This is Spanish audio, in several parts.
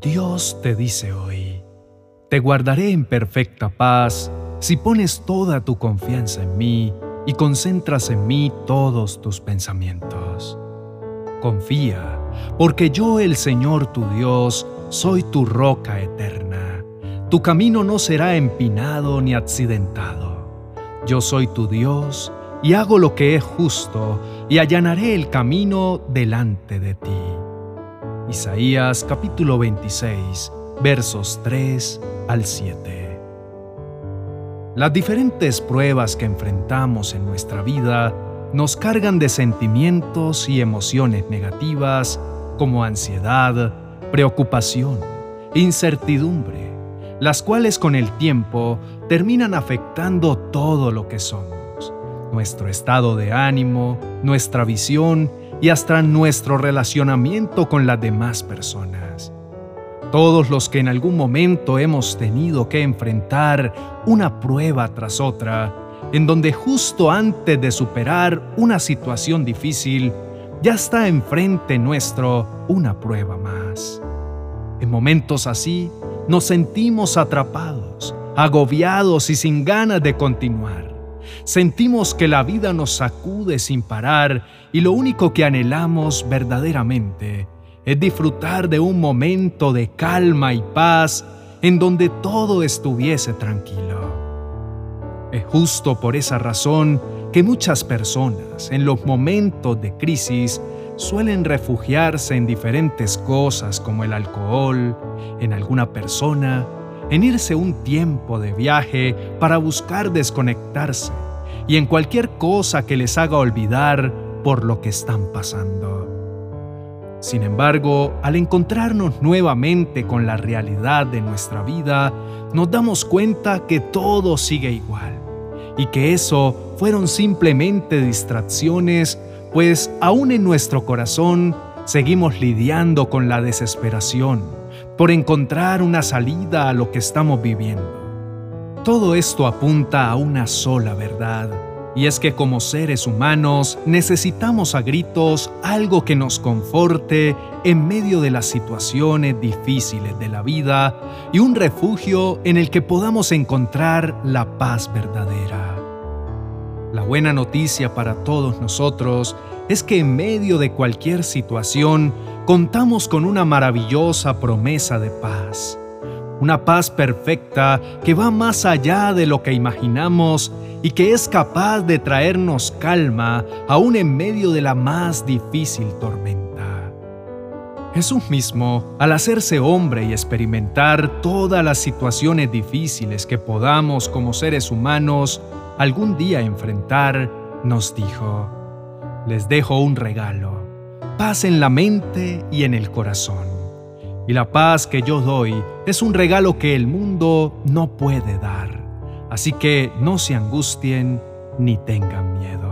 Dios te dice hoy, te guardaré en perfecta paz si pones toda tu confianza en mí y concentras en mí todos tus pensamientos. Confía, porque yo el Señor tu Dios soy tu roca eterna. Tu camino no será empinado ni accidentado. Yo soy tu Dios y hago lo que es justo y allanaré el camino delante de ti. Isaías capítulo 26 versos 3 al 7. Las diferentes pruebas que enfrentamos en nuestra vida nos cargan de sentimientos y emociones negativas como ansiedad, preocupación, incertidumbre, las cuales con el tiempo terminan afectando todo lo que somos, nuestro estado de ánimo, nuestra visión y hasta nuestro relacionamiento con las demás personas. Todos los que en algún momento hemos tenido que enfrentar una prueba tras otra, en donde justo antes de superar una situación difícil, ya está enfrente nuestro una prueba más. En momentos así, nos sentimos atrapados, agobiados y sin ganas de continuar. Sentimos que la vida nos sacude sin parar y lo único que anhelamos verdaderamente es disfrutar de un momento de calma y paz en donde todo estuviese tranquilo. Es justo por esa razón que muchas personas en los momentos de crisis suelen refugiarse en diferentes cosas como el alcohol, en alguna persona, en irse un tiempo de viaje para buscar desconectarse y en cualquier cosa que les haga olvidar por lo que están pasando. Sin embargo, al encontrarnos nuevamente con la realidad de nuestra vida, nos damos cuenta que todo sigue igual y que eso fueron simplemente distracciones pues aún en nuestro corazón seguimos lidiando con la desesperación por encontrar una salida a lo que estamos viviendo. Todo esto apunta a una sola verdad, y es que como seres humanos necesitamos a gritos algo que nos conforte en medio de las situaciones difíciles de la vida y un refugio en el que podamos encontrar la paz verdadera. La buena noticia para todos nosotros es que en medio de cualquier situación contamos con una maravillosa promesa de paz. Una paz perfecta que va más allá de lo que imaginamos y que es capaz de traernos calma aún en medio de la más difícil tormenta. Jesús mismo, al hacerse hombre y experimentar todas las situaciones difíciles que podamos como seres humanos algún día enfrentar, nos dijo, les dejo un regalo, paz en la mente y en el corazón. Y la paz que yo doy es un regalo que el mundo no puede dar. Así que no se angustien ni tengan miedo.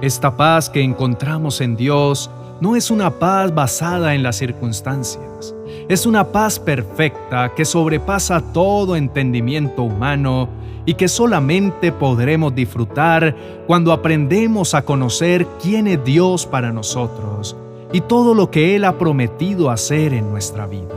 Esta paz que encontramos en Dios no es una paz basada en las circunstancias. Es una paz perfecta que sobrepasa todo entendimiento humano y que solamente podremos disfrutar cuando aprendemos a conocer quién es Dios para nosotros y todo lo que Él ha prometido hacer en nuestra vida.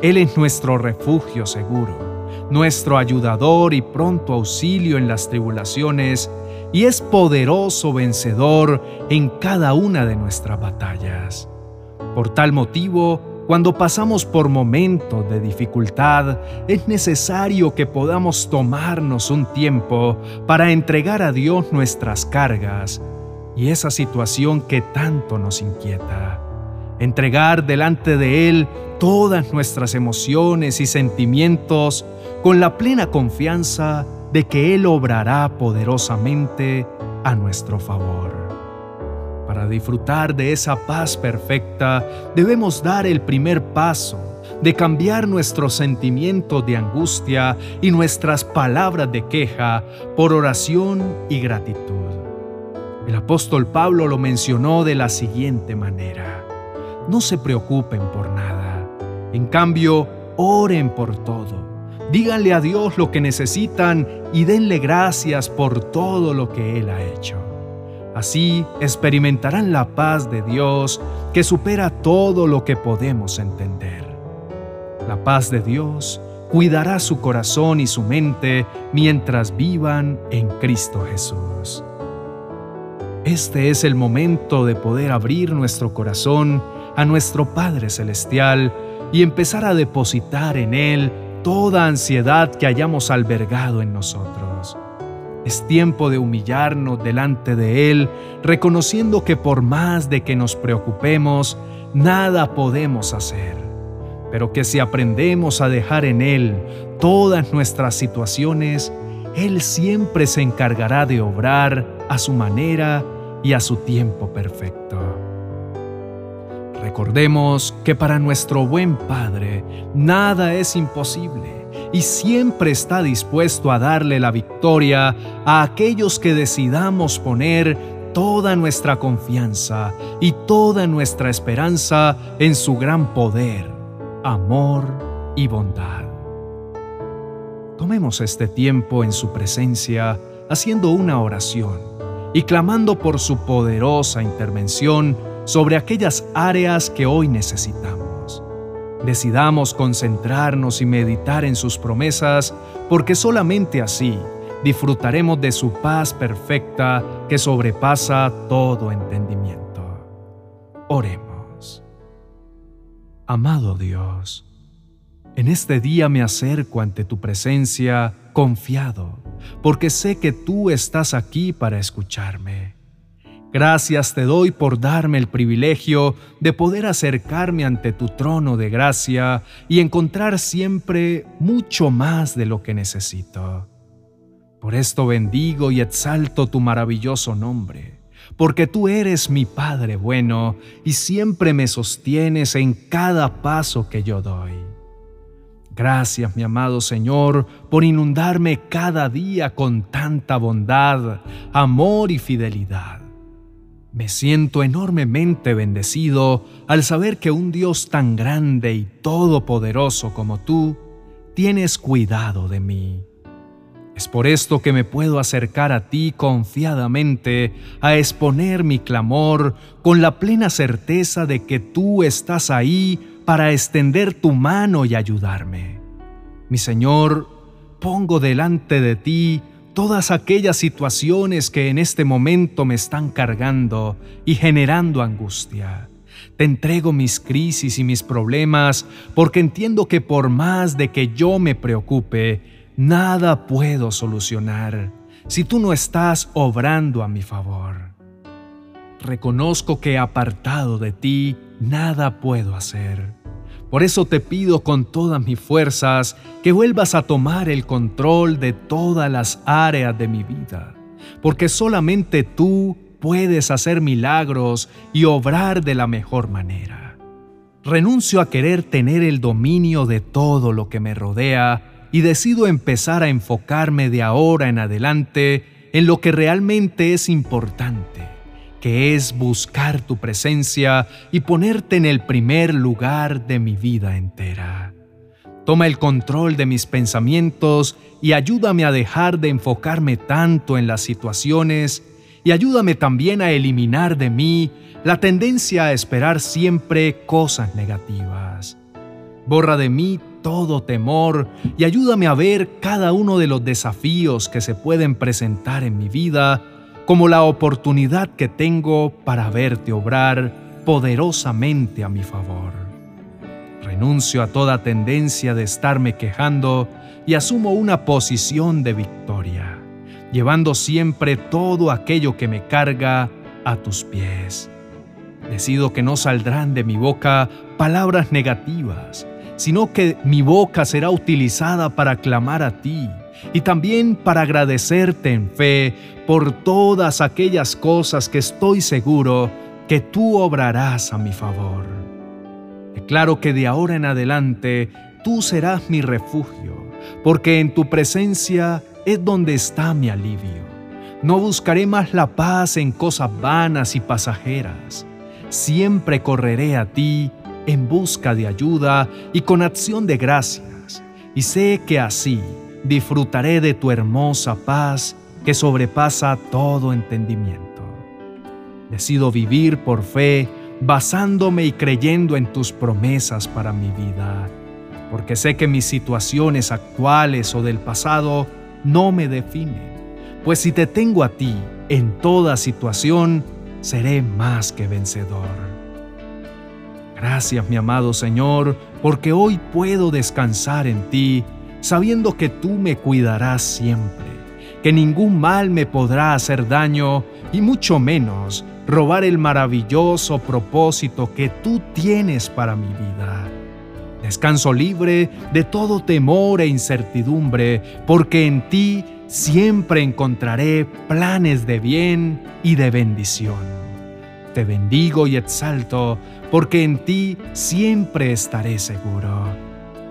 Él es nuestro refugio seguro, nuestro ayudador y pronto auxilio en las tribulaciones, y es poderoso vencedor en cada una de nuestras batallas. Por tal motivo, cuando pasamos por momentos de dificultad, es necesario que podamos tomarnos un tiempo para entregar a Dios nuestras cargas y esa situación que tanto nos inquieta. Entregar delante de Él todas nuestras emociones y sentimientos con la plena confianza de que Él obrará poderosamente a nuestro favor. Para disfrutar de esa paz perfecta, debemos dar el primer paso de cambiar nuestros sentimientos de angustia y nuestras palabras de queja por oración y gratitud. El apóstol Pablo lo mencionó de la siguiente manera. No se preocupen por nada. En cambio, oren por todo. Díganle a Dios lo que necesitan y denle gracias por todo lo que Él ha hecho. Así experimentarán la paz de Dios que supera todo lo que podemos entender. La paz de Dios cuidará su corazón y su mente mientras vivan en Cristo Jesús. Este es el momento de poder abrir nuestro corazón a nuestro Padre Celestial y empezar a depositar en Él toda ansiedad que hayamos albergado en nosotros. Es tiempo de humillarnos delante de Él, reconociendo que por más de que nos preocupemos, nada podemos hacer, pero que si aprendemos a dejar en Él todas nuestras situaciones, Él siempre se encargará de obrar a su manera y a su tiempo perfecto. Recordemos que para nuestro buen Padre nada es imposible y siempre está dispuesto a darle la victoria a aquellos que decidamos poner toda nuestra confianza y toda nuestra esperanza en su gran poder, amor y bondad. Tomemos este tiempo en su presencia haciendo una oración y clamando por su poderosa intervención sobre aquellas áreas que hoy necesitamos. Decidamos concentrarnos y meditar en sus promesas, porque solamente así disfrutaremos de su paz perfecta que sobrepasa todo entendimiento. Oremos. Amado Dios, en este día me acerco ante tu presencia confiado, porque sé que tú estás aquí para escucharme. Gracias te doy por darme el privilegio de poder acercarme ante tu trono de gracia y encontrar siempre mucho más de lo que necesito. Por esto bendigo y exalto tu maravilloso nombre, porque tú eres mi Padre bueno y siempre me sostienes en cada paso que yo doy. Gracias, mi amado Señor, por inundarme cada día con tanta bondad, amor y fidelidad. Me siento enormemente bendecido al saber que un Dios tan grande y todopoderoso como tú tienes cuidado de mí. Es por esto que me puedo acercar a ti confiadamente a exponer mi clamor con la plena certeza de que tú estás ahí para extender tu mano y ayudarme. Mi Señor, pongo delante de ti todas aquellas situaciones que en este momento me están cargando y generando angustia. Te entrego mis crisis y mis problemas porque entiendo que por más de que yo me preocupe, nada puedo solucionar si tú no estás obrando a mi favor. Reconozco que apartado de ti, nada puedo hacer por eso te pido con todas mis fuerzas que vuelvas a tomar el control de todas las áreas de mi vida, porque solamente tú puedes hacer milagros y obrar de la mejor manera. Renuncio a querer tener el dominio de todo lo que me rodea y decido empezar a enfocarme de ahora en adelante en lo que realmente es importante que es buscar tu presencia y ponerte en el primer lugar de mi vida entera. Toma el control de mis pensamientos y ayúdame a dejar de enfocarme tanto en las situaciones y ayúdame también a eliminar de mí la tendencia a esperar siempre cosas negativas. Borra de mí todo temor y ayúdame a ver cada uno de los desafíos que se pueden presentar en mi vida como la oportunidad que tengo para verte obrar poderosamente a mi favor. Renuncio a toda tendencia de estarme quejando y asumo una posición de victoria, llevando siempre todo aquello que me carga a tus pies. Decido que no saldrán de mi boca palabras negativas, sino que mi boca será utilizada para clamar a ti y también para agradecerte en fe por todas aquellas cosas que estoy seguro que tú obrarás a mi favor. Declaro que de ahora en adelante tú serás mi refugio, porque en tu presencia es donde está mi alivio. No buscaré más la paz en cosas vanas y pasajeras. Siempre correré a ti en busca de ayuda y con acción de gracias, y sé que así disfrutaré de tu hermosa paz que sobrepasa todo entendimiento. Decido vivir por fe, basándome y creyendo en tus promesas para mi vida, porque sé que mis situaciones actuales o del pasado no me definen, pues si te tengo a ti en toda situación, seré más que vencedor. Gracias, mi amado Señor, porque hoy puedo descansar en ti, sabiendo que tú me cuidarás siempre, que ningún mal me podrá hacer daño y mucho menos robar el maravilloso propósito que tú tienes para mi vida. Descanso libre de todo temor e incertidumbre, porque en ti siempre encontraré planes de bien y de bendición. Te bendigo y exalto, porque en ti siempre estaré seguro.